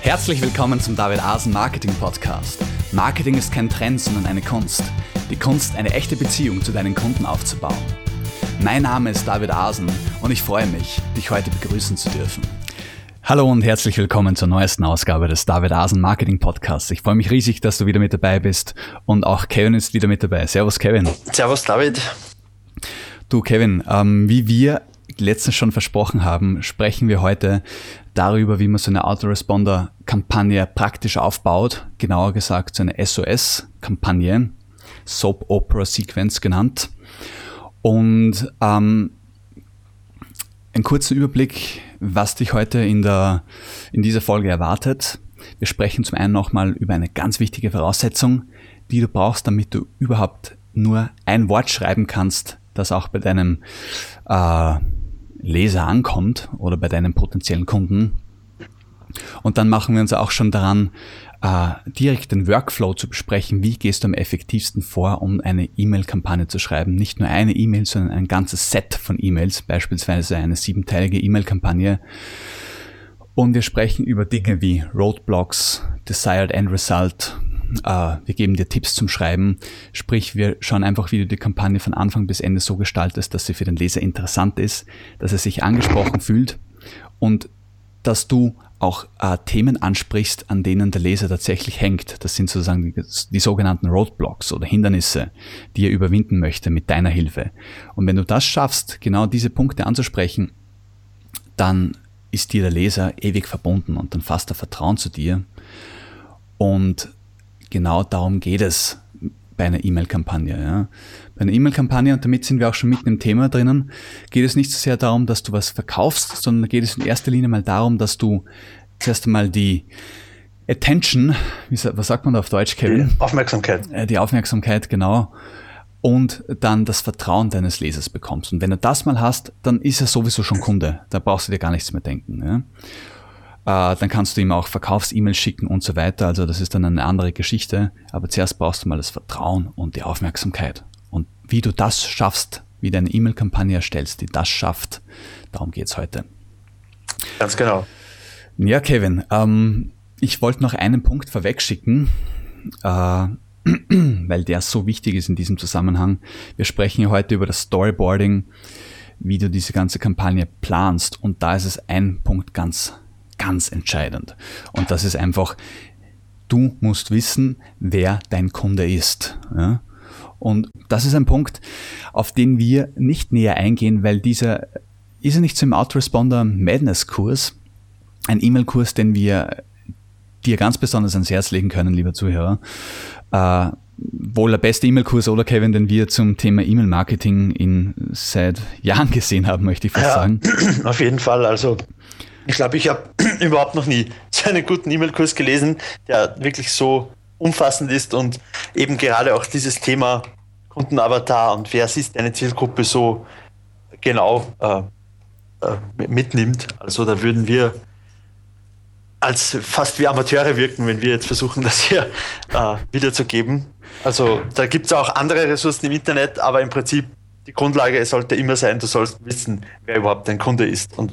Herzlich willkommen zum David Asen Marketing Podcast. Marketing ist kein Trend, sondern eine Kunst. Die Kunst, eine echte Beziehung zu deinen Kunden aufzubauen. Mein Name ist David Asen und ich freue mich, dich heute begrüßen zu dürfen. Hallo und herzlich willkommen zur neuesten Ausgabe des David Asen Marketing Podcasts. Ich freue mich riesig, dass du wieder mit dabei bist und auch Kevin ist wieder mit dabei. Servus Kevin. Servus David. Du Kevin, ähm, wie wir letztens schon versprochen haben, sprechen wir heute darüber, wie man so eine Autoresponder-Kampagne praktisch aufbaut. Genauer gesagt, so eine SOS-Kampagne, Soap Opera Sequence genannt. Und ähm, ein kurzer Überblick, was dich heute in, der, in dieser Folge erwartet. Wir sprechen zum einen nochmal über eine ganz wichtige Voraussetzung, die du brauchst, damit du überhaupt nur ein Wort schreiben kannst, das auch bei deinem äh, Leser ankommt oder bei deinen potenziellen Kunden. Und dann machen wir uns auch schon daran, äh, direkt den Workflow zu besprechen. Wie gehst du am effektivsten vor, um eine E-Mail-Kampagne zu schreiben? Nicht nur eine E-Mail, sondern ein ganzes Set von E-Mails, beispielsweise eine siebenteilige E-Mail-Kampagne. Und wir sprechen über Dinge wie Roadblocks, Desired End Result, wir geben dir Tipps zum Schreiben. Sprich, wir schauen einfach, wie du die Kampagne von Anfang bis Ende so gestaltest, dass sie für den Leser interessant ist, dass er sich angesprochen fühlt und dass du auch äh, Themen ansprichst, an denen der Leser tatsächlich hängt. Das sind sozusagen die, die, sogenannten Roadblocks oder Hindernisse, die er überwinden möchte mit deiner Hilfe. Und wenn du das schaffst, genau diese Punkte anzusprechen, dann ist dir der Leser ewig verbunden und dann fasst er Vertrauen zu dir. Und genau darum geht es bei einer E-Mail-Kampagne. Ja. Bei einer E-Mail-Kampagne, und damit sind wir auch schon mitten im Thema drinnen, geht es nicht so sehr darum, dass du was verkaufst, sondern geht es in erster Linie mal darum, dass du zuerst einmal die Attention, was sagt man da auf Deutsch, Kevin? Die Aufmerksamkeit. Äh, die Aufmerksamkeit, genau. Und dann das Vertrauen deines Lesers bekommst. Und wenn du das mal hast, dann ist er sowieso schon Kunde. Da brauchst du dir gar nichts mehr denken. Ja. Äh, dann kannst du ihm auch Verkaufs-E-Mails schicken und so weiter. Also das ist dann eine andere Geschichte. Aber zuerst brauchst du mal das Vertrauen und die Aufmerksamkeit. Und wie du das schaffst, wie du eine E-Mail-Kampagne erstellst, die das schafft, darum geht's heute. Ganz genau. Ja, Kevin, ähm, ich wollte noch einen Punkt vorwegschicken, äh, weil der so wichtig ist in diesem Zusammenhang. Wir sprechen ja heute über das Storyboarding, wie du diese ganze Kampagne planst. Und da ist es ein Punkt ganz ganz entscheidend. Und das ist einfach, du musst wissen, wer dein Kunde ist. Ja? Und das ist ein Punkt, auf den wir nicht näher eingehen, weil dieser ist ja nicht im Autoresponder Madness Kurs, ein E-Mail-Kurs, den wir dir ganz besonders ans Herz legen können, lieber Zuhörer. Äh, wohl der beste E-Mail-Kurs oder Kevin, den wir zum Thema E-Mail-Marketing in seit Jahren gesehen haben, möchte ich fast ja, sagen. Auf jeden Fall. Also ich glaube, ich habe überhaupt noch nie so einen guten E-Mail-Kurs gelesen, der wirklich so umfassend ist und eben gerade auch dieses Thema Kundenavatar und wer ist deine Zielgruppe so genau äh, äh, mitnimmt. Also da würden wir als fast wie Amateure wirken, wenn wir jetzt versuchen, das hier äh, wiederzugeben. Also da gibt es auch andere Ressourcen im Internet, aber im Prinzip die Grundlage sollte immer sein, du sollst wissen, wer überhaupt dein Kunde ist und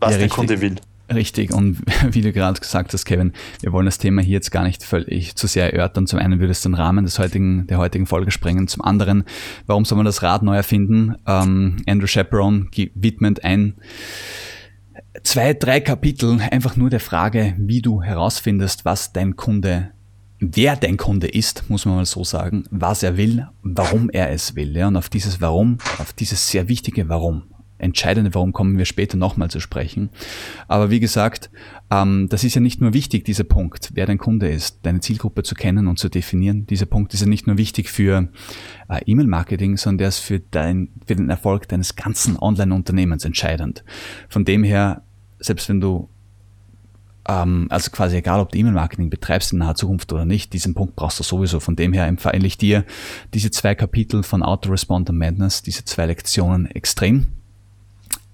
was ja, der Kunde will. Richtig, und wie du gerade gesagt hast, Kevin, wir wollen das Thema hier jetzt gar nicht völlig zu sehr erörtern. Zum einen würde es den Rahmen des heutigen, der heutigen Folge sprengen. Zum anderen, warum soll man das Rad neu erfinden? Ähm, Andrew Chaperon widmet ein, zwei, drei Kapitel einfach nur der Frage, wie du herausfindest, was dein Kunde wer dein Kunde ist, muss man mal so sagen, was er will, warum er es will. Ja? Und auf dieses Warum, auf dieses sehr wichtige Warum, entscheidende Warum kommen wir später nochmal zu sprechen. Aber wie gesagt, ähm, das ist ja nicht nur wichtig, dieser Punkt, wer dein Kunde ist, deine Zielgruppe zu kennen und zu definieren. Dieser Punkt ist ja nicht nur wichtig für äh, E-Mail-Marketing, sondern der ist für, dein, für den Erfolg deines ganzen Online-Unternehmens entscheidend. Von dem her, selbst wenn du ähm, also quasi egal, ob du E-Mail-Marketing betreibst in naher Zukunft oder nicht, diesen Punkt brauchst du sowieso. Von dem her empfehle ich dir diese zwei Kapitel von Autoresponder Madness, diese zwei Lektionen extrem.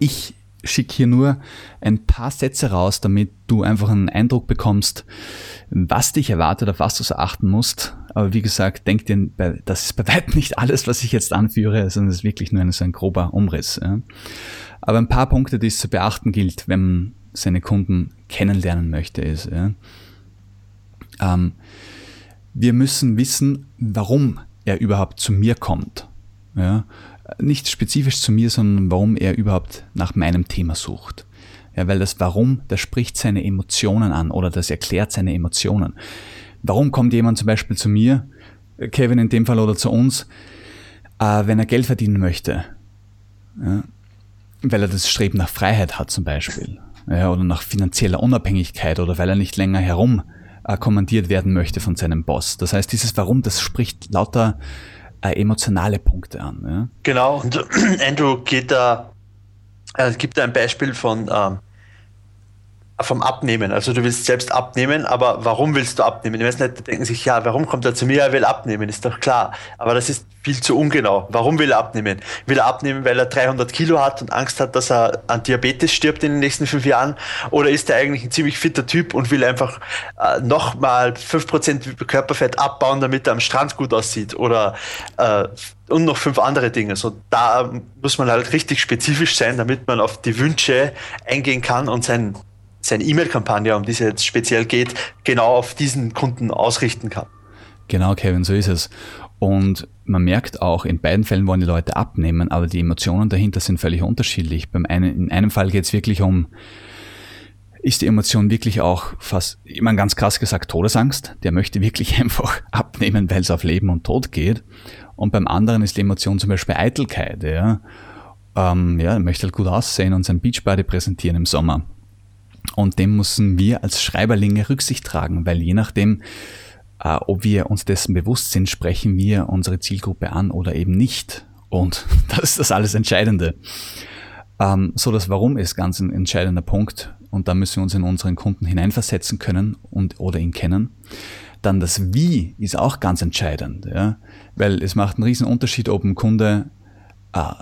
Ich schicke hier nur ein paar Sätze raus, damit du einfach einen Eindruck bekommst, was dich erwartet, auf was du so achten musst. Aber wie gesagt, denk dir, das ist bei weitem nicht alles, was ich jetzt anführe, sondern es ist wirklich nur ein, so ein grober Umriss. Ja. Aber ein paar Punkte, die es zu beachten gilt, wenn, seine Kunden kennenlernen möchte, ist, ja, ähm, wir müssen wissen, warum er überhaupt zu mir kommt. Ja? Nicht spezifisch zu mir, sondern warum er überhaupt nach meinem Thema sucht. Ja, weil das Warum, das spricht seine Emotionen an oder das erklärt seine Emotionen. Warum kommt jemand zum Beispiel zu mir, Kevin in dem Fall oder zu uns, äh, wenn er Geld verdienen möchte? Ja? Weil er das Streben nach Freiheit hat zum Beispiel. Ja, oder nach finanzieller Unabhängigkeit oder weil er nicht länger herum äh, kommandiert werden möchte von seinem Boss. Das heißt, dieses Warum, das spricht lauter äh, emotionale Punkte an. Ja? Genau, und Andrew geht da, äh, gibt da ein Beispiel von ähm, vom Abnehmen. Also du willst selbst abnehmen, aber warum willst du abnehmen? Die Leute denken sich, ja, warum kommt er zu mir? Er will abnehmen, ist doch klar. Aber das ist viel zu ungenau. Warum will er abnehmen? Will er abnehmen, weil er 300 Kilo hat und Angst hat, dass er an Diabetes stirbt in den nächsten fünf Jahren? Oder ist er eigentlich ein ziemlich fitter Typ und will einfach äh, nochmal 5% Körperfett abbauen, damit er am Strand gut aussieht? Oder äh, und noch fünf andere Dinge. So, da muss man halt richtig spezifisch sein, damit man auf die Wünsche eingehen kann und sein seine E-Mail-Kampagne, um die es jetzt speziell geht, genau auf diesen Kunden ausrichten kann. Genau, Kevin, so ist es. Und man merkt auch, in beiden Fällen wollen die Leute abnehmen, aber die Emotionen dahinter sind völlig unterschiedlich. Beim einen, in einem Fall geht es wirklich um, ist die Emotion wirklich auch fast, ich meine ganz krass gesagt, Todesangst. Der möchte wirklich einfach abnehmen, weil es auf Leben und Tod geht. Und beim anderen ist die Emotion zum Beispiel Eitelkeit. Ja, ähm, ja er möchte halt gut aussehen und sein Beachbody präsentieren im Sommer. Und dem müssen wir als Schreiberlinge Rücksicht tragen, weil je nachdem, äh, ob wir uns dessen bewusst sind, sprechen wir unsere Zielgruppe an oder eben nicht. Und das ist das alles Entscheidende. Ähm, so das Warum ist ganz ein entscheidender Punkt. Und da müssen wir uns in unseren Kunden hineinversetzen können und oder ihn kennen. Dann das Wie ist auch ganz entscheidend, ja? weil es macht einen riesen Unterschied, ob ein Kunde äh,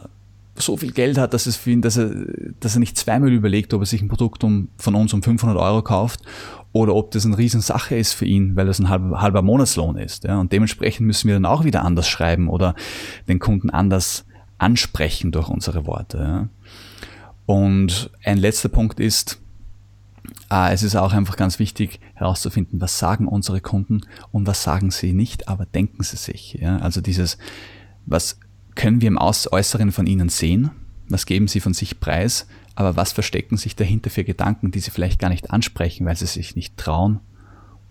so viel Geld hat, dass es für ihn, dass er, dass er nicht zweimal überlegt, ob er sich ein Produkt um, von uns um 500 Euro kauft oder ob das eine Riesensache ist für ihn, weil das ein halber, halber Monatslohn ist. Ja. Und dementsprechend müssen wir dann auch wieder anders schreiben oder den Kunden anders ansprechen durch unsere Worte. Ja. Und ein letzter Punkt ist, äh, es ist auch einfach ganz wichtig herauszufinden, was sagen unsere Kunden und was sagen sie nicht, aber denken sie sich. Ja. Also dieses, was können wir im Äußeren von ihnen sehen? Was geben sie von sich preis? Aber was verstecken sich dahinter für Gedanken, die sie vielleicht gar nicht ansprechen, weil sie sich nicht trauen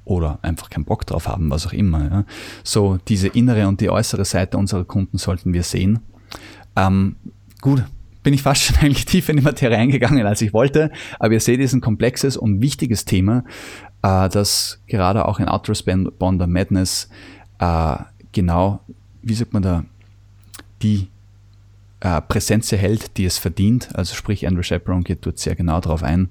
oder einfach keinen Bock drauf haben, was auch immer. Ja? So diese innere und die äußere Seite unserer Kunden sollten wir sehen. Ähm, gut, bin ich fast schon eigentlich tiefer in die Materie eingegangen, als ich wollte, aber ihr seht, es ist ein komplexes und wichtiges Thema, äh, das gerade auch in Outresponder Madness äh, genau, wie sagt man da, die äh, Präsenz erhält, die es verdient. Also sprich, Andrew Chaperon geht dort sehr genau darauf ein.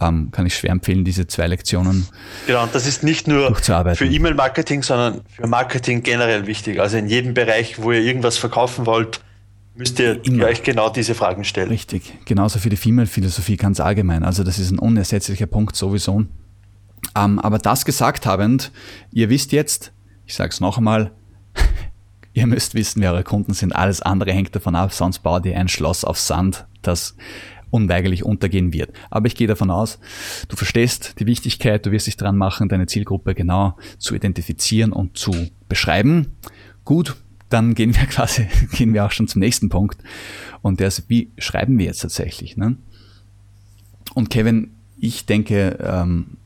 Ähm, kann ich schwer empfehlen, diese zwei Lektionen. Genau, und das ist nicht nur für E-Mail-Marketing, sondern für Marketing generell wichtig. Also in jedem Bereich, wo ihr irgendwas verkaufen wollt, müsst ihr Immer. euch genau diese Fragen stellen. Richtig, genauso für die Female-Philosophie ganz allgemein. Also das ist ein unersetzlicher Punkt sowieso. Ähm, aber das gesagt habend, ihr wisst jetzt, ich sage es noch einmal, Ihr müsst wissen, wer eure Kunden sind. Alles andere hängt davon ab, sonst baut ihr ein Schloss auf Sand, das unweigerlich untergehen wird. Aber ich gehe davon aus, du verstehst die Wichtigkeit, du wirst dich dran machen, deine Zielgruppe genau zu identifizieren und zu beschreiben. Gut, dann gehen wir quasi, gehen wir auch schon zum nächsten Punkt. Und der ist, wie schreiben wir jetzt tatsächlich? Ne? Und Kevin, ich denke, ähm,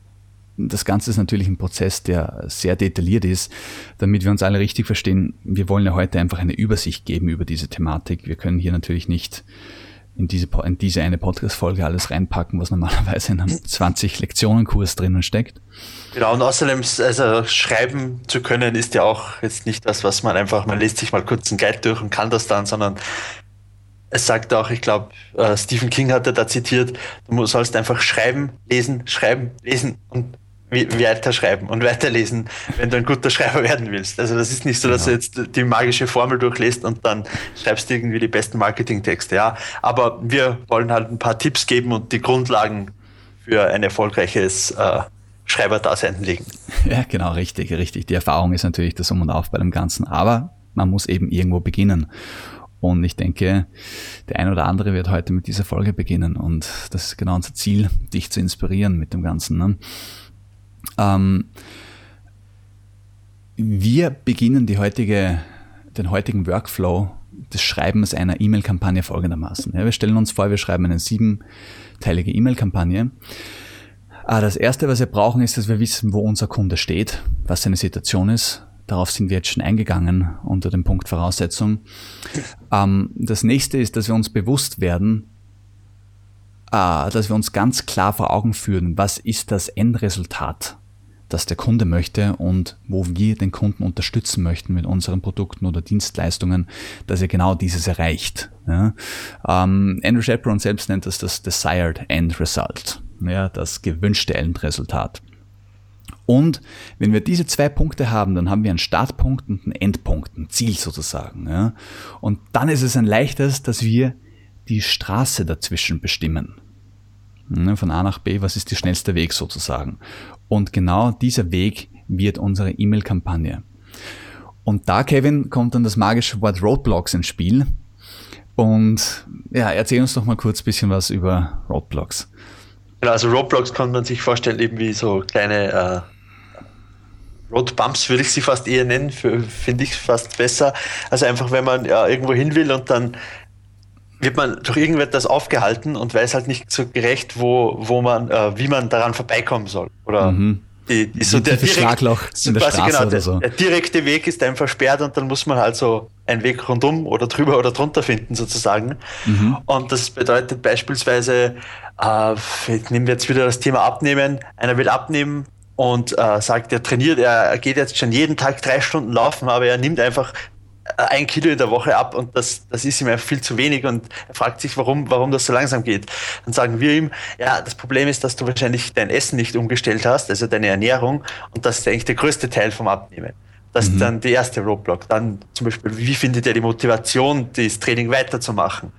das Ganze ist natürlich ein Prozess, der sehr detailliert ist, damit wir uns alle richtig verstehen. Wir wollen ja heute einfach eine Übersicht geben über diese Thematik. Wir können hier natürlich nicht in diese, in diese eine Podcast-Folge alles reinpacken, was normalerweise in einem 20-Lektionen-Kurs drinnen steckt. Genau, und außerdem, also schreiben zu können, ist ja auch jetzt nicht das, was man einfach, man liest sich mal kurz einen Guide durch und kann das dann, sondern es sagt auch, ich glaube, äh, Stephen King hat er da zitiert, du sollst einfach schreiben, lesen, schreiben, lesen und weiterschreiben und weiterlesen, wenn du ein guter Schreiber werden willst. Also das ist nicht so, dass genau. du jetzt die magische Formel durchlässt und dann schreibst du irgendwie die besten Marketingtexte. Ja, aber wir wollen halt ein paar Tipps geben und die Grundlagen für ein erfolgreiches äh, Schreiberdasein legen. Ja, genau, richtig, richtig. Die Erfahrung ist natürlich das Um und Auf bei dem Ganzen, aber man muss eben irgendwo beginnen. Und ich denke, der ein oder andere wird heute mit dieser Folge beginnen. Und das ist genau unser Ziel, dich zu inspirieren mit dem Ganzen. Ne? Ähm, wir beginnen die heutige, den heutigen Workflow des Schreibens einer E-Mail-Kampagne folgendermaßen. Ja, wir stellen uns vor, wir schreiben eine siebenteilige E-Mail-Kampagne. Ah, das erste, was wir brauchen, ist, dass wir wissen, wo unser Kunde steht, was seine Situation ist. Darauf sind wir jetzt schon eingegangen unter dem Punkt Voraussetzung. Ähm, das nächste ist, dass wir uns bewusst werden, dass wir uns ganz klar vor Augen führen, was ist das Endresultat das der Kunde möchte und wo wir den Kunden unterstützen möchten mit unseren Produkten oder Dienstleistungen, dass er genau dieses erreicht. Ja. Ähm, Andrew Shepard selbst nennt das das Desired End Result, ja, das gewünschte Endresultat. Und wenn wir diese zwei Punkte haben, dann haben wir einen Startpunkt und einen Endpunkt, ein Ziel sozusagen. Ja. Und dann ist es ein leichtes, dass wir die Straße dazwischen bestimmen. Von A nach B, was ist der schnellste Weg sozusagen? Und genau dieser Weg wird unsere E-Mail-Kampagne. Und da, Kevin, kommt dann das magische Wort Roadblocks ins Spiel. Und ja, erzähl uns doch mal kurz ein bisschen was über Roadblocks. Genau, also Roadblocks kann man sich vorstellen, eben wie so kleine äh, Roadbumps würde ich sie fast eher nennen, finde ich fast besser. Also einfach, wenn man ja, irgendwo hin will und dann wird man durch irgendetwas aufgehalten und weiß halt nicht so gerecht, wo, wo man, äh, wie man daran vorbeikommen soll. Oder mhm. die, die, so der, direkt, Schlagloch in der Straße genau, der, so. der, direkte Weg ist einfach versperrt und dann muss man halt so einen Weg rundum oder drüber oder drunter finden sozusagen. Mhm. Und das bedeutet beispielsweise, äh, nehmen wir jetzt wieder das Thema Abnehmen. Einer will abnehmen, und äh, sagt, er trainiert, er geht jetzt schon jeden Tag drei Stunden laufen, aber er nimmt einfach ein Kilo in der Woche ab und das, das ist ihm viel zu wenig und er fragt sich, warum, warum das so langsam geht. Dann sagen wir ihm, ja, das Problem ist, dass du wahrscheinlich dein Essen nicht umgestellt hast, also deine Ernährung und das ist eigentlich der größte Teil vom Abnehmen. Das mhm. ist dann der erste Roadblock. Dann zum Beispiel, wie findet er die Motivation, das Training weiterzumachen?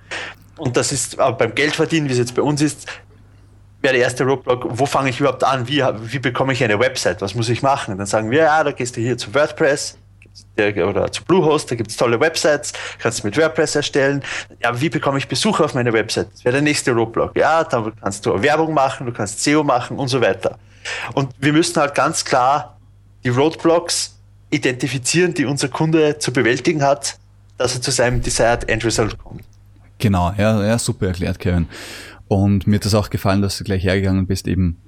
Und das ist aber beim Geldverdienen, wie es jetzt bei uns ist, wäre der erste Roadblock, wo fange ich überhaupt an? Wie, wie bekomme ich eine Website? Was muss ich machen? Dann sagen wir, ja, da gehst du hier zu WordPress, oder zu Bluehost, da gibt es tolle Websites, kannst du mit WordPress erstellen. Ja, wie bekomme ich Besucher auf meine Website? Das wäre der nächste Roadblock. Ja, da kannst du Werbung machen, du kannst SEO machen und so weiter. Und wir müssen halt ganz klar die Roadblocks identifizieren, die unser Kunde zu bewältigen hat, dass er zu seinem Desired End Result kommt. Genau, ja, ja, super erklärt, Kevin. Und mir hat das auch gefallen, dass du gleich hergegangen bist, eben,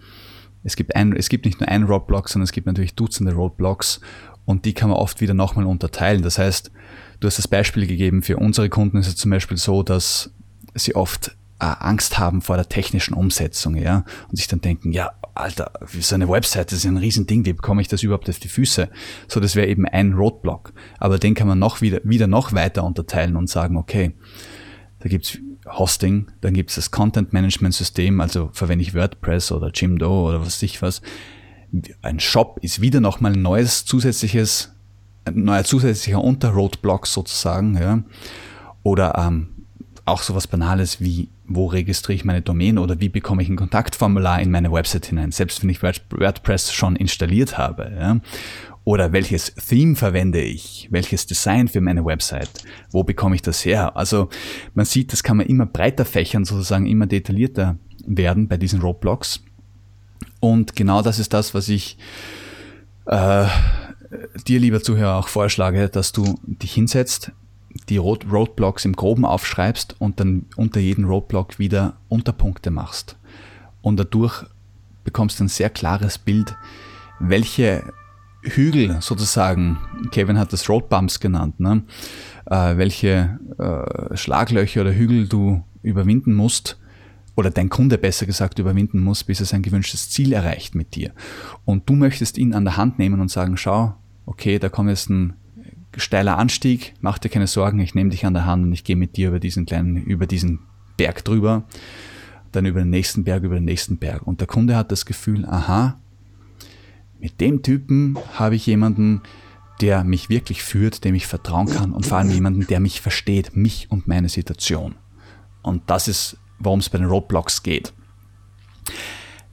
es gibt, ein, es gibt nicht nur einen Roadblock, sondern es gibt natürlich Dutzende Roadblocks und die kann man oft wieder nochmal unterteilen. Das heißt, du hast das Beispiel gegeben, für unsere Kunden ist es zum Beispiel so, dass sie oft äh, Angst haben vor der technischen Umsetzung, ja, und sich dann denken, ja, Alter, so eine Website, das ist ein Riesending, wie bekomme ich das überhaupt auf die Füße? So, das wäre eben ein Roadblock. Aber den kann man noch wieder, wieder noch weiter unterteilen und sagen, okay, da gibt's Hosting, dann gibt's das Content Management System, also verwende ich WordPress oder Jimdo oder was ich was ein Shop ist wieder nochmal ein neues zusätzliches, ein neuer zusätzlicher Unterroadblock sozusagen, ja. Oder ähm, auch sowas Banales wie, wo registriere ich meine Domain oder wie bekomme ich ein Kontaktformular in meine Website hinein, selbst wenn ich WordPress schon installiert habe. Ja. Oder welches Theme verwende ich? Welches Design für meine Website? Wo bekomme ich das her? Also man sieht, das kann man immer breiter fächern, sozusagen immer detaillierter werden bei diesen Roadblocks. Und genau das ist das, was ich äh, dir, lieber Zuhörer, auch vorschlage, dass du dich hinsetzt, die Roadblocks im Groben aufschreibst und dann unter jedem Roadblock wieder Unterpunkte machst. Und dadurch bekommst du ein sehr klares Bild, welche Hügel sozusagen, Kevin hat das Roadbumps genannt, ne? äh, welche äh, Schlaglöcher oder Hügel du überwinden musst, oder dein Kunde besser gesagt überwinden muss, bis er sein gewünschtes Ziel erreicht mit dir. Und du möchtest ihn an der Hand nehmen und sagen, schau, okay, da kommt jetzt ein steiler Anstieg, mach dir keine Sorgen, ich nehme dich an der Hand und ich gehe mit dir über diesen kleinen, über diesen Berg drüber, dann über den nächsten Berg, über den nächsten Berg. Und der Kunde hat das Gefühl, aha, mit dem Typen habe ich jemanden, der mich wirklich führt, dem ich vertrauen kann und vor allem jemanden, der mich versteht, mich und meine Situation. Und das ist worum es bei den Roadblocks geht.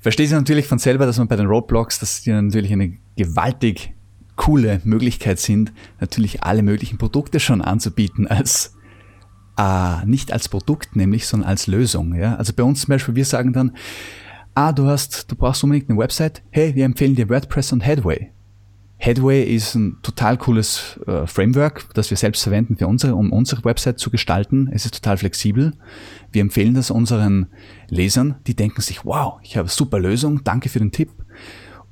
Versteht ihr natürlich von selber, dass man bei den Roadblocks, dass die natürlich eine gewaltig coole Möglichkeit sind, natürlich alle möglichen Produkte schon anzubieten als äh, nicht als Produkt nämlich, sondern als Lösung. Ja? Also bei uns zum Beispiel, wir sagen dann, ah, du hast, du brauchst unbedingt eine Website. Hey, wir empfehlen dir WordPress und Headway. Headway ist ein total cooles äh, Framework, das wir selbst verwenden für unsere, um unsere Website zu gestalten. Es ist total flexibel. Wir empfehlen das unseren Lesern, die denken sich, wow, ich habe super Lösung, danke für den Tipp.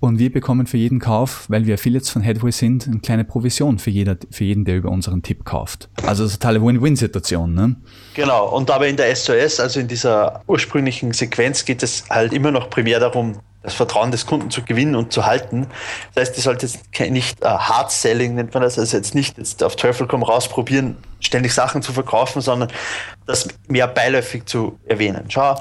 Und wir bekommen für jeden Kauf, weil wir Affiliates von Headway sind, eine kleine Provision für, jeder, für jeden, der über unseren Tipp kauft. Also eine totale Win-Win-Situation. Ne? Genau, und aber in der SOS, also in dieser ursprünglichen Sequenz, geht es halt immer noch primär darum, das Vertrauen des Kunden zu gewinnen und zu halten. Das heißt, ihr sollt jetzt nicht uh, Hard Selling nennt man das, also jetzt nicht jetzt auf Teufel komm raus probieren, ständig Sachen zu verkaufen, sondern das mehr beiläufig zu erwähnen. Schau,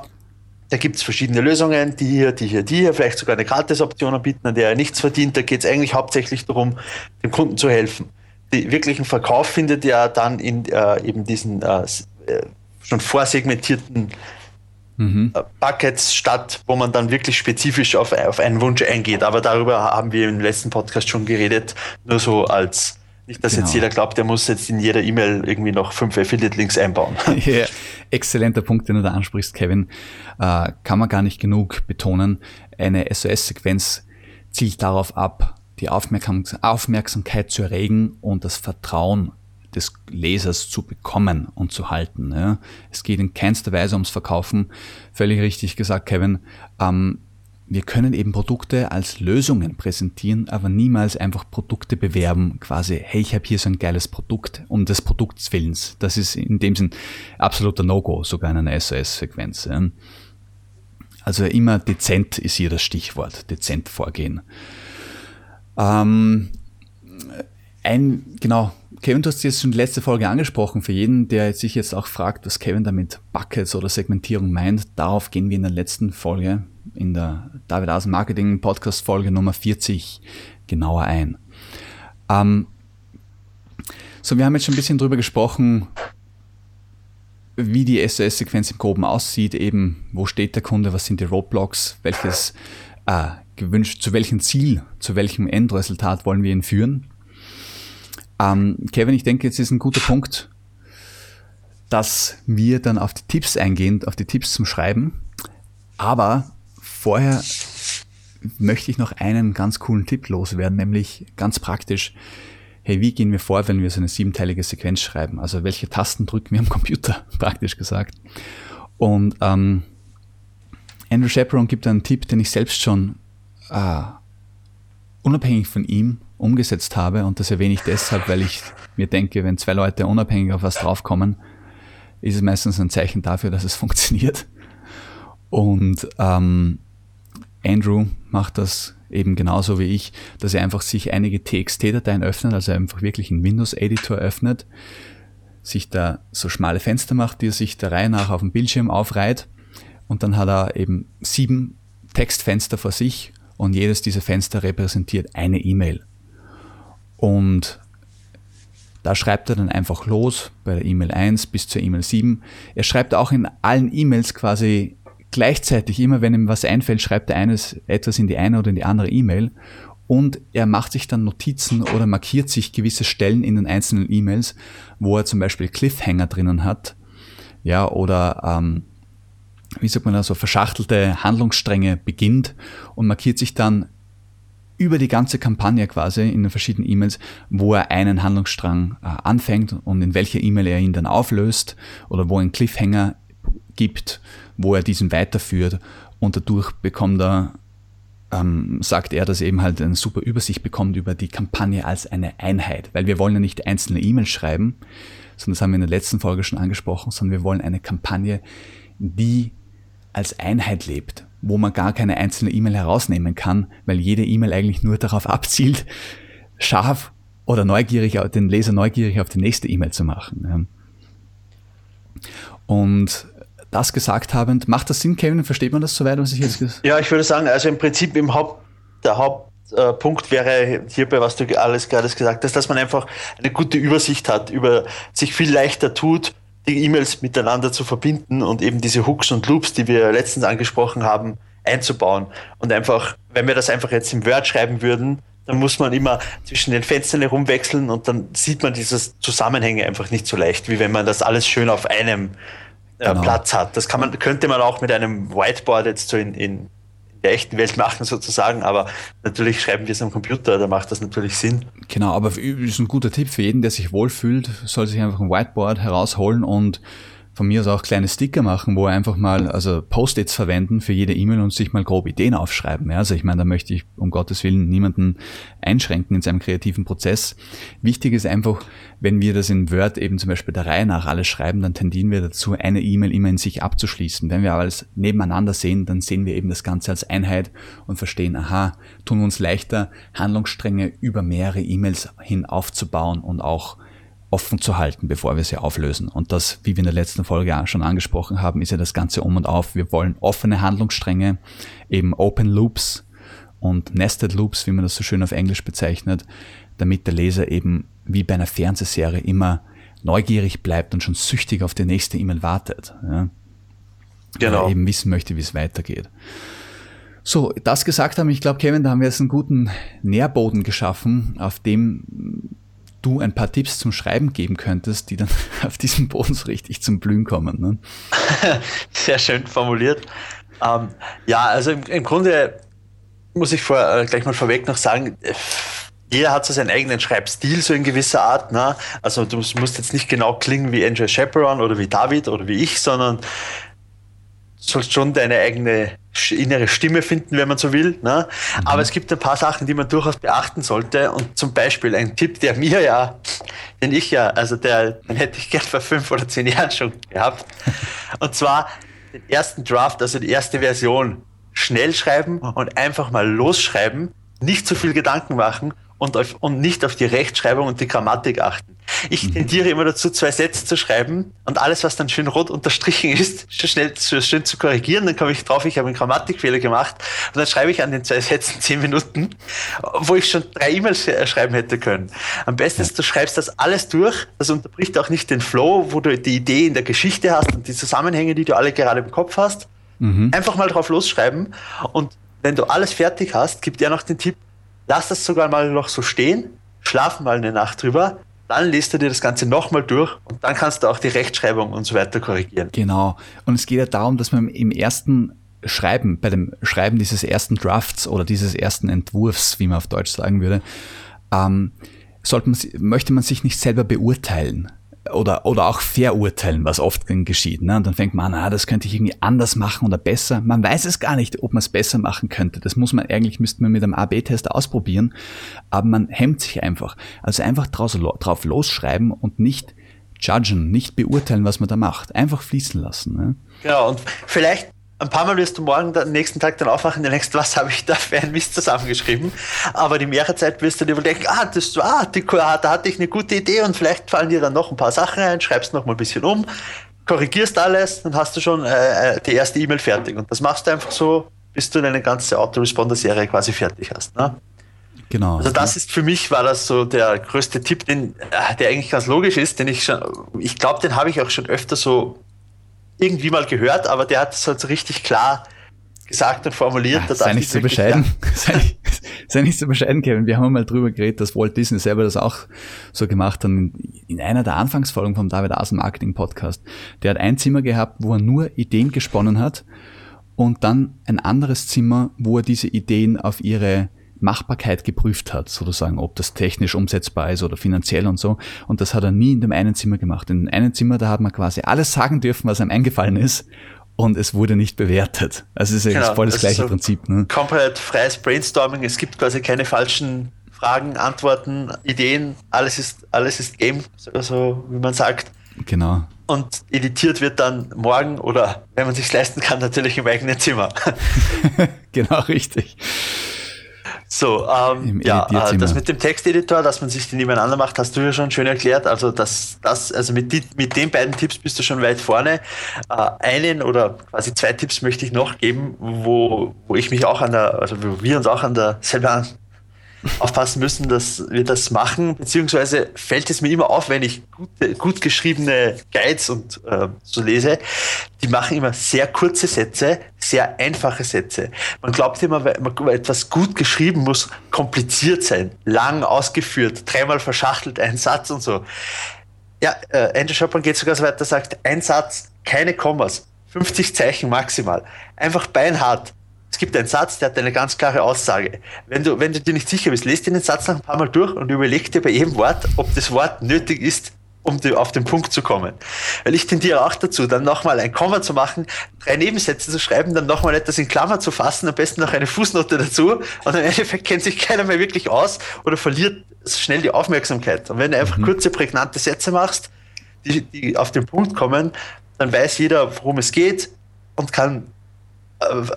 da gibt es verschiedene Lösungen, die hier, die hier, die hier, vielleicht sogar eine Gratis-Option anbieten, an der er nichts verdient. Da geht es eigentlich hauptsächlich darum, dem Kunden zu helfen. Den wirklichen Verkauf findet ja dann in äh, eben diesen äh, äh schon vorsegmentierten mhm. Buckets statt, wo man dann wirklich spezifisch auf, auf einen Wunsch eingeht. Aber darüber haben wir im letzten Podcast schon geredet, nur so als nicht, dass genau. jetzt jeder glaubt, der muss jetzt in jeder E-Mail irgendwie noch fünf Affiliate-Links einbauen. yeah. Exzellenter Punkt, den du da ansprichst, Kevin. Äh, kann man gar nicht genug betonen. Eine SOS-Sequenz zielt darauf ab, die Aufmerksam Aufmerksamkeit zu erregen und das Vertrauen des Lesers zu bekommen und zu halten. Ja. Es geht in keinster Weise ums Verkaufen. Völlig richtig gesagt, Kevin. Ähm, wir können eben Produkte als Lösungen präsentieren, aber niemals einfach Produkte bewerben, quasi, hey, ich habe hier so ein geiles Produkt um des Produkts willens. Das ist in dem Sinn absoluter No-Go, sogar in einer SOS-Sequenz. Also immer dezent ist hier das Stichwort, dezent vorgehen. Ähm, ein, genau, Kevin, du hast jetzt schon die letzte Folge angesprochen. Für jeden, der sich jetzt auch fragt, was Kevin damit Buckets oder Segmentierung meint, darauf gehen wir in der letzten Folge, in der David Asen Marketing Podcast Folge Nummer 40 genauer ein. Ähm, so, wir haben jetzt schon ein bisschen drüber gesprochen, wie die SOS-Sequenz im Groben aussieht, eben wo steht der Kunde, was sind die Roadblocks, welches äh, gewünscht, zu welchem Ziel, zu welchem Endresultat wollen wir ihn führen. Ähm, Kevin, ich denke, jetzt ist ein guter Punkt, dass wir dann auf die Tipps eingehen, auf die Tipps zum Schreiben. Aber vorher möchte ich noch einen ganz coolen Tipp loswerden, nämlich ganz praktisch. Hey, wie gehen wir vor, wenn wir so eine siebenteilige Sequenz schreiben? Also welche Tasten drücken wir am Computer, praktisch gesagt. Und ähm, Andrew Chaperon gibt einen Tipp, den ich selbst schon äh, unabhängig von ihm umgesetzt habe. Und das erwähne ich deshalb, weil ich mir denke, wenn zwei Leute unabhängig auf was draufkommen, ist es meistens ein Zeichen dafür, dass es funktioniert. Und ähm, Andrew macht das eben genauso wie ich, dass er einfach sich einige TXT-Dateien öffnet, also einfach wirklich einen Windows-Editor öffnet, sich da so schmale Fenster macht, die er sich der Reihe nach auf dem Bildschirm aufreiht und dann hat er eben sieben Textfenster vor sich und jedes dieser Fenster repräsentiert eine E-Mail. Und da schreibt er dann einfach los bei der E-Mail 1 bis zur E-Mail 7. Er schreibt auch in allen E-Mails quasi gleichzeitig, immer wenn ihm was einfällt, schreibt er eines, etwas in die eine oder in die andere E-Mail. Und er macht sich dann Notizen oder markiert sich gewisse Stellen in den einzelnen E-Mails, wo er zum Beispiel Cliffhanger drinnen hat. Ja, oder ähm, wie sagt man da, so verschachtelte Handlungsstränge beginnt und markiert sich dann über die ganze Kampagne quasi in den verschiedenen E-Mails, wo er einen Handlungsstrang äh, anfängt und in welcher E-Mail er ihn dann auflöst oder wo ein Cliffhanger gibt, wo er diesen weiterführt und dadurch bekommt er, ähm, sagt er, dass er eben halt eine super Übersicht bekommt über die Kampagne als eine Einheit, weil wir wollen ja nicht einzelne E-Mails schreiben, sondern das haben wir in der letzten Folge schon angesprochen, sondern wir wollen eine Kampagne, die als Einheit lebt, wo man gar keine einzelne E-Mail herausnehmen kann, weil jede E-Mail eigentlich nur darauf abzielt, scharf oder neugierig, den Leser neugierig auf die nächste E-Mail zu machen. Und das gesagt habend, macht das Sinn, Kevin? Versteht man das soweit, was ich jetzt gesagt Ja, ich würde sagen, also im Prinzip im Haupt, der Hauptpunkt wäre hierbei, was du alles gerade gesagt hast, dass man einfach eine gute Übersicht hat, über sich viel leichter tut, die E-Mails miteinander zu verbinden und eben diese Hooks und Loops, die wir letztens angesprochen haben, einzubauen. Und einfach, wenn wir das einfach jetzt im Word schreiben würden, dann muss man immer zwischen den Fenstern herumwechseln und dann sieht man dieses Zusammenhänge einfach nicht so leicht, wie wenn man das alles schön auf einem äh, genau. Platz hat. Das kann man, könnte man auch mit einem Whiteboard jetzt so in, in der echten Welt machen sozusagen, aber natürlich schreiben wir es am Computer, da macht das natürlich Sinn. Genau, aber ist ein guter Tipp für jeden, der sich wohlfühlt, soll sich einfach ein Whiteboard herausholen und von mir aus auch kleine Sticker machen, wo einfach mal, also Post-its verwenden für jede E-Mail und sich mal grob Ideen aufschreiben. Ja, also ich meine, da möchte ich um Gottes Willen niemanden einschränken in seinem kreativen Prozess. Wichtig ist einfach, wenn wir das in Word eben zum Beispiel der Reihe nach alles schreiben, dann tendieren wir dazu, eine E-Mail immer in sich abzuschließen. Wenn wir alles nebeneinander sehen, dann sehen wir eben das Ganze als Einheit und verstehen, aha, tun uns leichter, Handlungsstränge über mehrere E-Mails hin aufzubauen und auch offen zu halten, bevor wir sie auflösen. Und das, wie wir in der letzten Folge schon angesprochen haben, ist ja das Ganze um und auf. Wir wollen offene Handlungsstränge, eben Open Loops und Nested Loops, wie man das so schön auf Englisch bezeichnet, damit der Leser eben wie bei einer Fernsehserie immer neugierig bleibt und schon süchtig auf die nächste E-Mail wartet. Ja? Genau. Oder eben wissen möchte, wie es weitergeht. So, das gesagt haben, ich glaube, Kevin, da haben wir jetzt einen guten Nährboden geschaffen, auf dem du ein paar Tipps zum Schreiben geben könntest, die dann auf diesem Boden so richtig zum Blühen kommen. Ne? Sehr schön formuliert. Ähm, ja, also im, im, Grunde muss ich vor, äh, gleich mal vorweg noch sagen, äh, jeder hat so seinen eigenen Schreibstil, so in gewisser Art. Ne? Also du musst jetzt nicht genau klingen wie Andrew Chaperon oder wie David oder wie ich, sondern sollst schon deine eigene innere Stimme finden, wenn man so will. Ne? Mhm. Aber es gibt ein paar Sachen, die man durchaus beachten sollte. Und zum Beispiel ein Tipp, der mir ja, den ich ja, also der, den hätte ich gern vor fünf oder zehn Jahren schon gehabt. Und zwar den ersten Draft, also die erste Version, schnell schreiben und einfach mal losschreiben, nicht zu viel Gedanken machen und, auf, und nicht auf die Rechtschreibung und die Grammatik achten. Ich mhm. tendiere immer dazu, zwei Sätze zu schreiben und alles, was dann schön rot unterstrichen ist, schnell schön zu korrigieren. Dann komme ich drauf, ich habe einen Grammatikfehler gemacht und dann schreibe ich an den zwei Sätzen zehn Minuten, wo ich schon drei E-Mails schreiben hätte können. Am besten ist, du schreibst das alles durch. Das unterbricht auch nicht den Flow, wo du die Idee in der Geschichte hast und die Zusammenhänge, die du alle gerade im Kopf hast. Mhm. Einfach mal drauf losschreiben und wenn du alles fertig hast, gibt dir noch den Tipp, lass das sogar mal noch so stehen, schlaf mal eine Nacht drüber, dann liest du dir das Ganze nochmal durch und dann kannst du auch die Rechtschreibung und so weiter korrigieren. Genau. Und es geht ja darum, dass man im ersten Schreiben, bei dem Schreiben dieses ersten Drafts oder dieses ersten Entwurfs, wie man auf Deutsch sagen würde, ähm, sollte man, möchte man sich nicht selber beurteilen oder, oder auch verurteilen, was oft geschieht. Ne? Und dann fängt man an, ah, das könnte ich irgendwie anders machen oder besser. Man weiß es gar nicht, ob man es besser machen könnte. Das muss man eigentlich, müsste man mit einem AB-Test ausprobieren. Aber man hemmt sich einfach. Also einfach draus, drauf losschreiben und nicht judgen, nicht beurteilen, was man da macht. Einfach fließen lassen. Ne? Genau, und vielleicht ein paar Mal wirst du morgen, den nächsten Tag dann aufwachen und denkst, was habe ich da für ein Mist zusammengeschrieben? Aber die mehrere Zeit wirst du dir wohl denken, ah, das, ah, die, da hatte ich eine gute Idee und vielleicht fallen dir dann noch ein paar Sachen ein, schreibst noch mal ein bisschen um, korrigierst alles, dann hast du schon äh, äh, die erste E-Mail fertig. Und das machst du einfach so, bis du deine ganze Autoresponder-Serie quasi fertig hast. Ne? Genau. Also das ist für mich war das so der größte Tipp, den, äh, der eigentlich ganz logisch ist, den ich schon, ich glaube, den habe ich auch schon öfter so irgendwie mal gehört, aber der hat es halt so richtig klar gesagt und formuliert. Ja, sei nicht so bescheiden. sei, nicht, sei nicht so bescheiden, Kevin. Wir haben mal drüber geredet, dass Walt Disney selber das auch so gemacht hat. In einer der Anfangsfolgen vom David Asen Marketing Podcast. Der hat ein Zimmer gehabt, wo er nur Ideen gesponnen hat und dann ein anderes Zimmer, wo er diese Ideen auf ihre Machbarkeit geprüft hat, sozusagen, ob das technisch umsetzbar ist oder finanziell und so. Und das hat er nie in dem einen Zimmer gemacht. In dem einen Zimmer, da hat man quasi alles sagen dürfen, was einem eingefallen ist. Und es wurde nicht bewertet. Also es ist genau, voll das gleiche so Prinzip. Ne? Komplett freies Brainstorming. Es gibt quasi keine falschen Fragen, Antworten, Ideen. Alles ist, alles ist Game, so wie man sagt. Genau. Und editiert wird dann morgen oder wenn man sich leisten kann, natürlich im eigenen Zimmer. genau, richtig. So, ähm, ja, äh, das mit dem Texteditor, dass man sich die nebeneinander macht, hast du ja schon schön erklärt. Also das, das, also mit, die, mit den beiden Tipps bist du schon weit vorne. Äh, einen oder quasi zwei Tipps möchte ich noch geben, wo, wo ich mich auch an der, also wo wir uns auch an der selber aufpassen müssen, dass wir das machen, beziehungsweise fällt es mir immer auf, wenn ich gute, gut geschriebene Guides und äh, so lese, die machen immer sehr kurze Sätze, sehr einfache Sätze. Man glaubt immer, etwas gut geschrieben muss kompliziert sein, lang ausgeführt, dreimal verschachtelt, ein Satz und so. Ja, äh, Andrew Chopin geht sogar so weiter, sagt, ein Satz, keine Kommas, 50 Zeichen maximal. Einfach beinhart es gibt einen Satz, der hat eine ganz klare Aussage. Wenn du, wenn du dir nicht sicher bist, lest dir den Satz noch ein paar Mal durch und überleg dir bei jedem Wort, ob das Wort nötig ist, um auf den Punkt zu kommen. Weil ich tendiere auch dazu, dann nochmal ein Komma zu machen, drei Nebensätze zu schreiben, dann nochmal etwas in Klammer zu fassen, am besten noch eine Fußnote dazu und im Endeffekt kennt sich keiner mehr wirklich aus oder verliert schnell die Aufmerksamkeit. Und wenn du einfach mhm. kurze, prägnante Sätze machst, die, die auf den Punkt kommen, dann weiß jeder, worum es geht und kann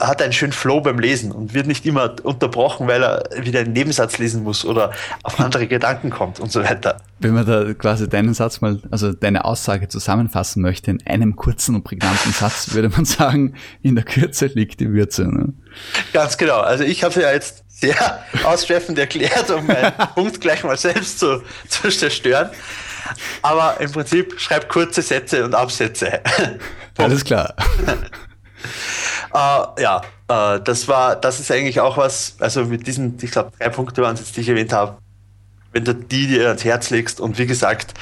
hat einen schönen Flow beim Lesen und wird nicht immer unterbrochen, weil er wieder einen Nebensatz lesen muss oder auf andere Gedanken kommt und so weiter. Wenn man da quasi deinen Satz mal, also deine Aussage zusammenfassen möchte in einem kurzen und prägnanten Satz, würde man sagen, in der Kürze liegt die Würze. Ne? Ganz genau. Also ich habe ja jetzt sehr ausschweifend erklärt, um meinen Punkt gleich mal selbst zu, zu zerstören. Aber im Prinzip schreib kurze Sätze und Absätze. Alles klar. Äh, ja, äh, das war, das ist eigentlich auch was, also mit diesen, ich glaube, drei Punkte waren es jetzt, die ich erwähnt habe, wenn du die dir ans Herz legst und wie gesagt,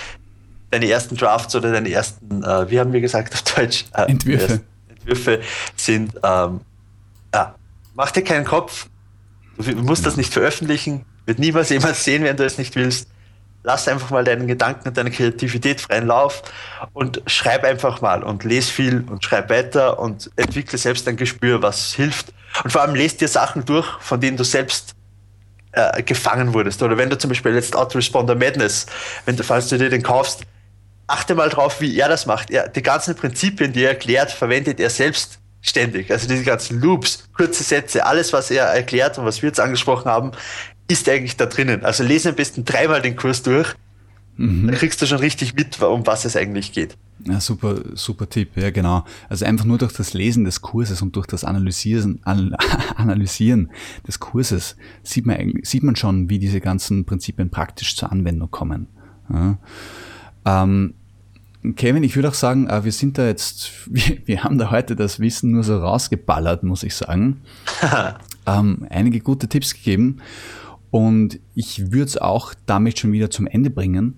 deine ersten Drafts oder deine ersten, äh, wie haben wir gesagt auf Deutsch? Äh, Entwürfe. Entwürfe sind, ähm, ja, mach dir keinen Kopf, du musst das nicht veröffentlichen, wird niemals jemand sehen, wenn du es nicht willst lass einfach mal deinen Gedanken und deine Kreativität freien Lauf und schreib einfach mal und lese viel und schreib weiter und entwickle selbst ein Gespür, was hilft. Und vor allem lest dir Sachen durch, von denen du selbst äh, gefangen wurdest. Oder wenn du zum Beispiel jetzt Autoresponder Madness, wenn du, falls du dir den kaufst, achte mal drauf, wie er das macht. Er, die ganzen Prinzipien, die er erklärt, verwendet er selbst ständig. Also diese ganzen Loops, kurze Sätze, alles, was er erklärt und was wir jetzt angesprochen haben, ist eigentlich da drinnen. Also lese am besten dreimal den Kurs durch. Mhm. Dann kriegst du schon richtig mit, um was es eigentlich geht. Ja, super, super Tipp, ja genau. Also einfach nur durch das Lesen des Kurses und durch das Analysieren, Analysieren des Kurses sieht man, sieht man schon, wie diese ganzen Prinzipien praktisch zur Anwendung kommen. Ja. Ähm, Kevin, ich würde auch sagen, äh, wir sind da jetzt, wir, wir, haben da heute das Wissen nur so rausgeballert, muss ich sagen. ähm, einige gute Tipps gegeben. Und ich würde es auch damit schon wieder zum Ende bringen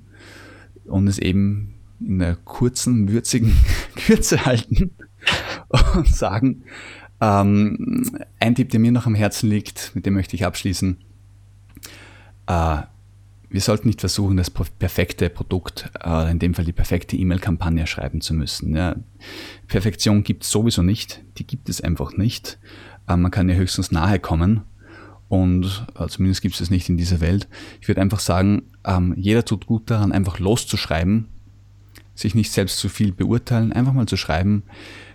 und es eben in einer kurzen, würzigen Kürze halten und sagen, ähm, ein Tipp, der mir noch am Herzen liegt, mit dem möchte ich abschließen. Äh, wir sollten nicht versuchen, das perfekte Produkt, äh, in dem Fall die perfekte E-Mail-Kampagne schreiben zu müssen. Ja. Perfektion gibt es sowieso nicht, die gibt es einfach nicht. Äh, man kann ja höchstens nahe kommen und äh, zumindest gibt es es nicht in dieser Welt. Ich würde einfach sagen, ähm, jeder tut gut daran, einfach loszuschreiben, sich nicht selbst zu viel beurteilen, einfach mal zu schreiben.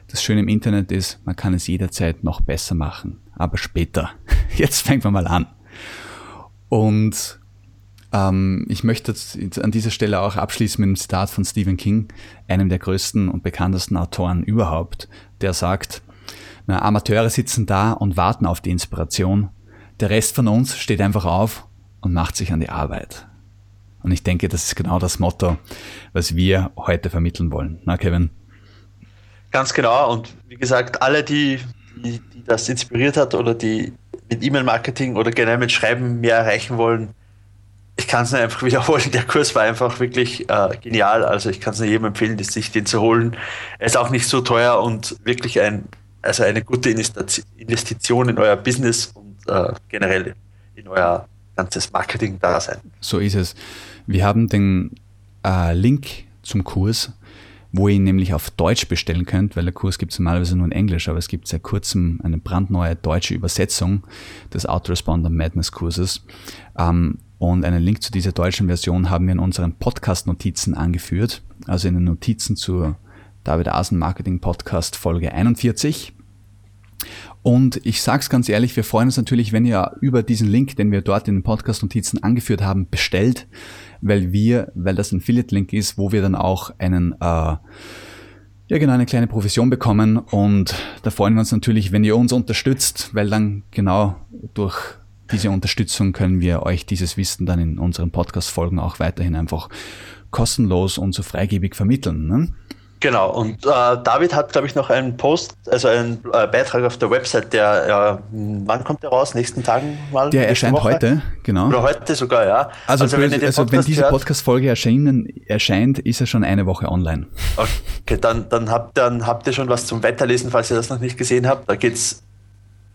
Das Schöne im Internet ist, man kann es jederzeit noch besser machen, aber später. Jetzt fängt man mal an. Und ähm, ich möchte an dieser Stelle auch abschließen mit einem Zitat von Stephen King, einem der größten und bekanntesten Autoren überhaupt, der sagt, na, Amateure sitzen da und warten auf die Inspiration, der Rest von uns steht einfach auf und macht sich an die Arbeit. Und ich denke, das ist genau das Motto, was wir heute vermitteln wollen. Na, Kevin? Ganz genau. Und wie gesagt, alle, die, die, die das inspiriert hat oder die mit E-Mail-Marketing oder generell mit Schreiben mehr erreichen wollen, ich kann es nur einfach wiederholen. Der Kurs war einfach wirklich äh, genial. Also ich kann es nur jedem empfehlen, sich den zu holen. Er ist auch nicht so teuer und wirklich ein, also eine gute Investition in euer Business äh, generell in euer ganzes Marketing da sein. So ist es. Wir haben den äh, Link zum Kurs, wo ihr ihn nämlich auf Deutsch bestellen könnt, weil der Kurs gibt es normalerweise nur in Englisch, aber es gibt seit kurzem eine brandneue deutsche Übersetzung des Autoresponder Madness Kurses. Ähm, und einen Link zu dieser deutschen Version haben wir in unseren Podcast-Notizen angeführt, also in den Notizen zur David Asen Marketing Podcast Folge 41. Und ich sage es ganz ehrlich, wir freuen uns natürlich, wenn ihr über diesen Link, den wir dort in den Podcast-Notizen angeführt haben, bestellt, weil wir, weil das ein Affiliate-Link ist, wo wir dann auch einen, äh, ja genau, eine kleine Provision bekommen. Und da freuen wir uns natürlich, wenn ihr uns unterstützt, weil dann genau durch diese Unterstützung können wir euch dieses Wissen dann in unseren Podcast-Folgen auch weiterhin einfach kostenlos und so freigebig vermitteln. Ne? Genau, und äh, David hat, glaube ich, noch einen Post, also einen äh, Beitrag auf der Website, der, äh, wann kommt der raus? Nächsten Tagen mal? Der erscheint Woche? heute, genau. Oder heute sogar, ja. Also, also wenn, also wenn diese Podcast-Folge erscheint, ist er schon eine Woche online. Okay, dann, dann, habt, dann habt ihr schon was zum Weiterlesen, falls ihr das noch nicht gesehen habt. Da geht es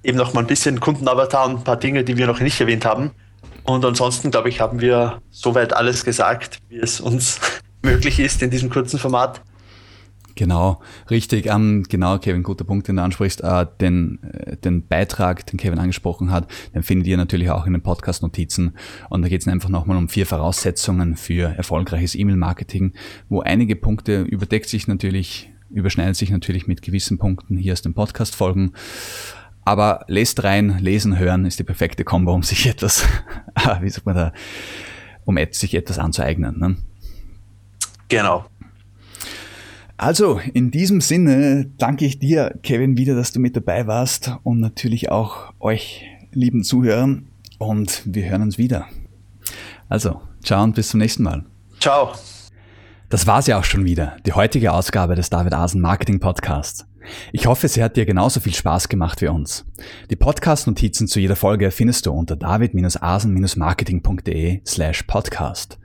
eben noch mal ein bisschen Kundenavatar und ein paar Dinge, die wir noch nicht erwähnt haben. Und ansonsten, glaube ich, haben wir soweit alles gesagt, wie es uns möglich ist in diesem kurzen Format. Genau, richtig. Ähm, genau, Kevin, guter Punkt, den du ansprichst. Äh, den, äh, den Beitrag, den Kevin angesprochen hat, den findet ihr natürlich auch in den Podcast-Notizen. Und da geht es einfach nochmal um vier Voraussetzungen für erfolgreiches E-Mail-Marketing, wo einige Punkte überdeckt sich natürlich, überschneidet sich natürlich mit gewissen Punkten hier aus den Podcast-Folgen. Aber lest rein, lesen, hören ist die perfekte Kombo, um sich etwas, wie sagt man da, um sich etwas anzueignen. Ne? Genau. Also, in diesem Sinne danke ich dir, Kevin, wieder, dass du mit dabei warst und natürlich auch euch, lieben Zuhörern. Und wir hören uns wieder. Also, ciao und bis zum nächsten Mal. Ciao. Das war's ja auch schon wieder, die heutige Ausgabe des David Asen Marketing Podcasts. Ich hoffe, sie hat dir genauso viel Spaß gemacht wie uns. Die Podcast-Notizen zu jeder Folge findest du unter david-asen-marketing.de slash podcast.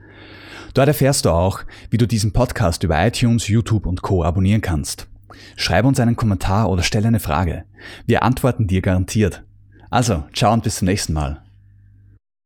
Dort erfährst du auch, wie du diesen Podcast über iTunes, YouTube und Co. abonnieren kannst. Schreib uns einen Kommentar oder stelle eine Frage. Wir antworten dir garantiert. Also, ciao und bis zum nächsten Mal.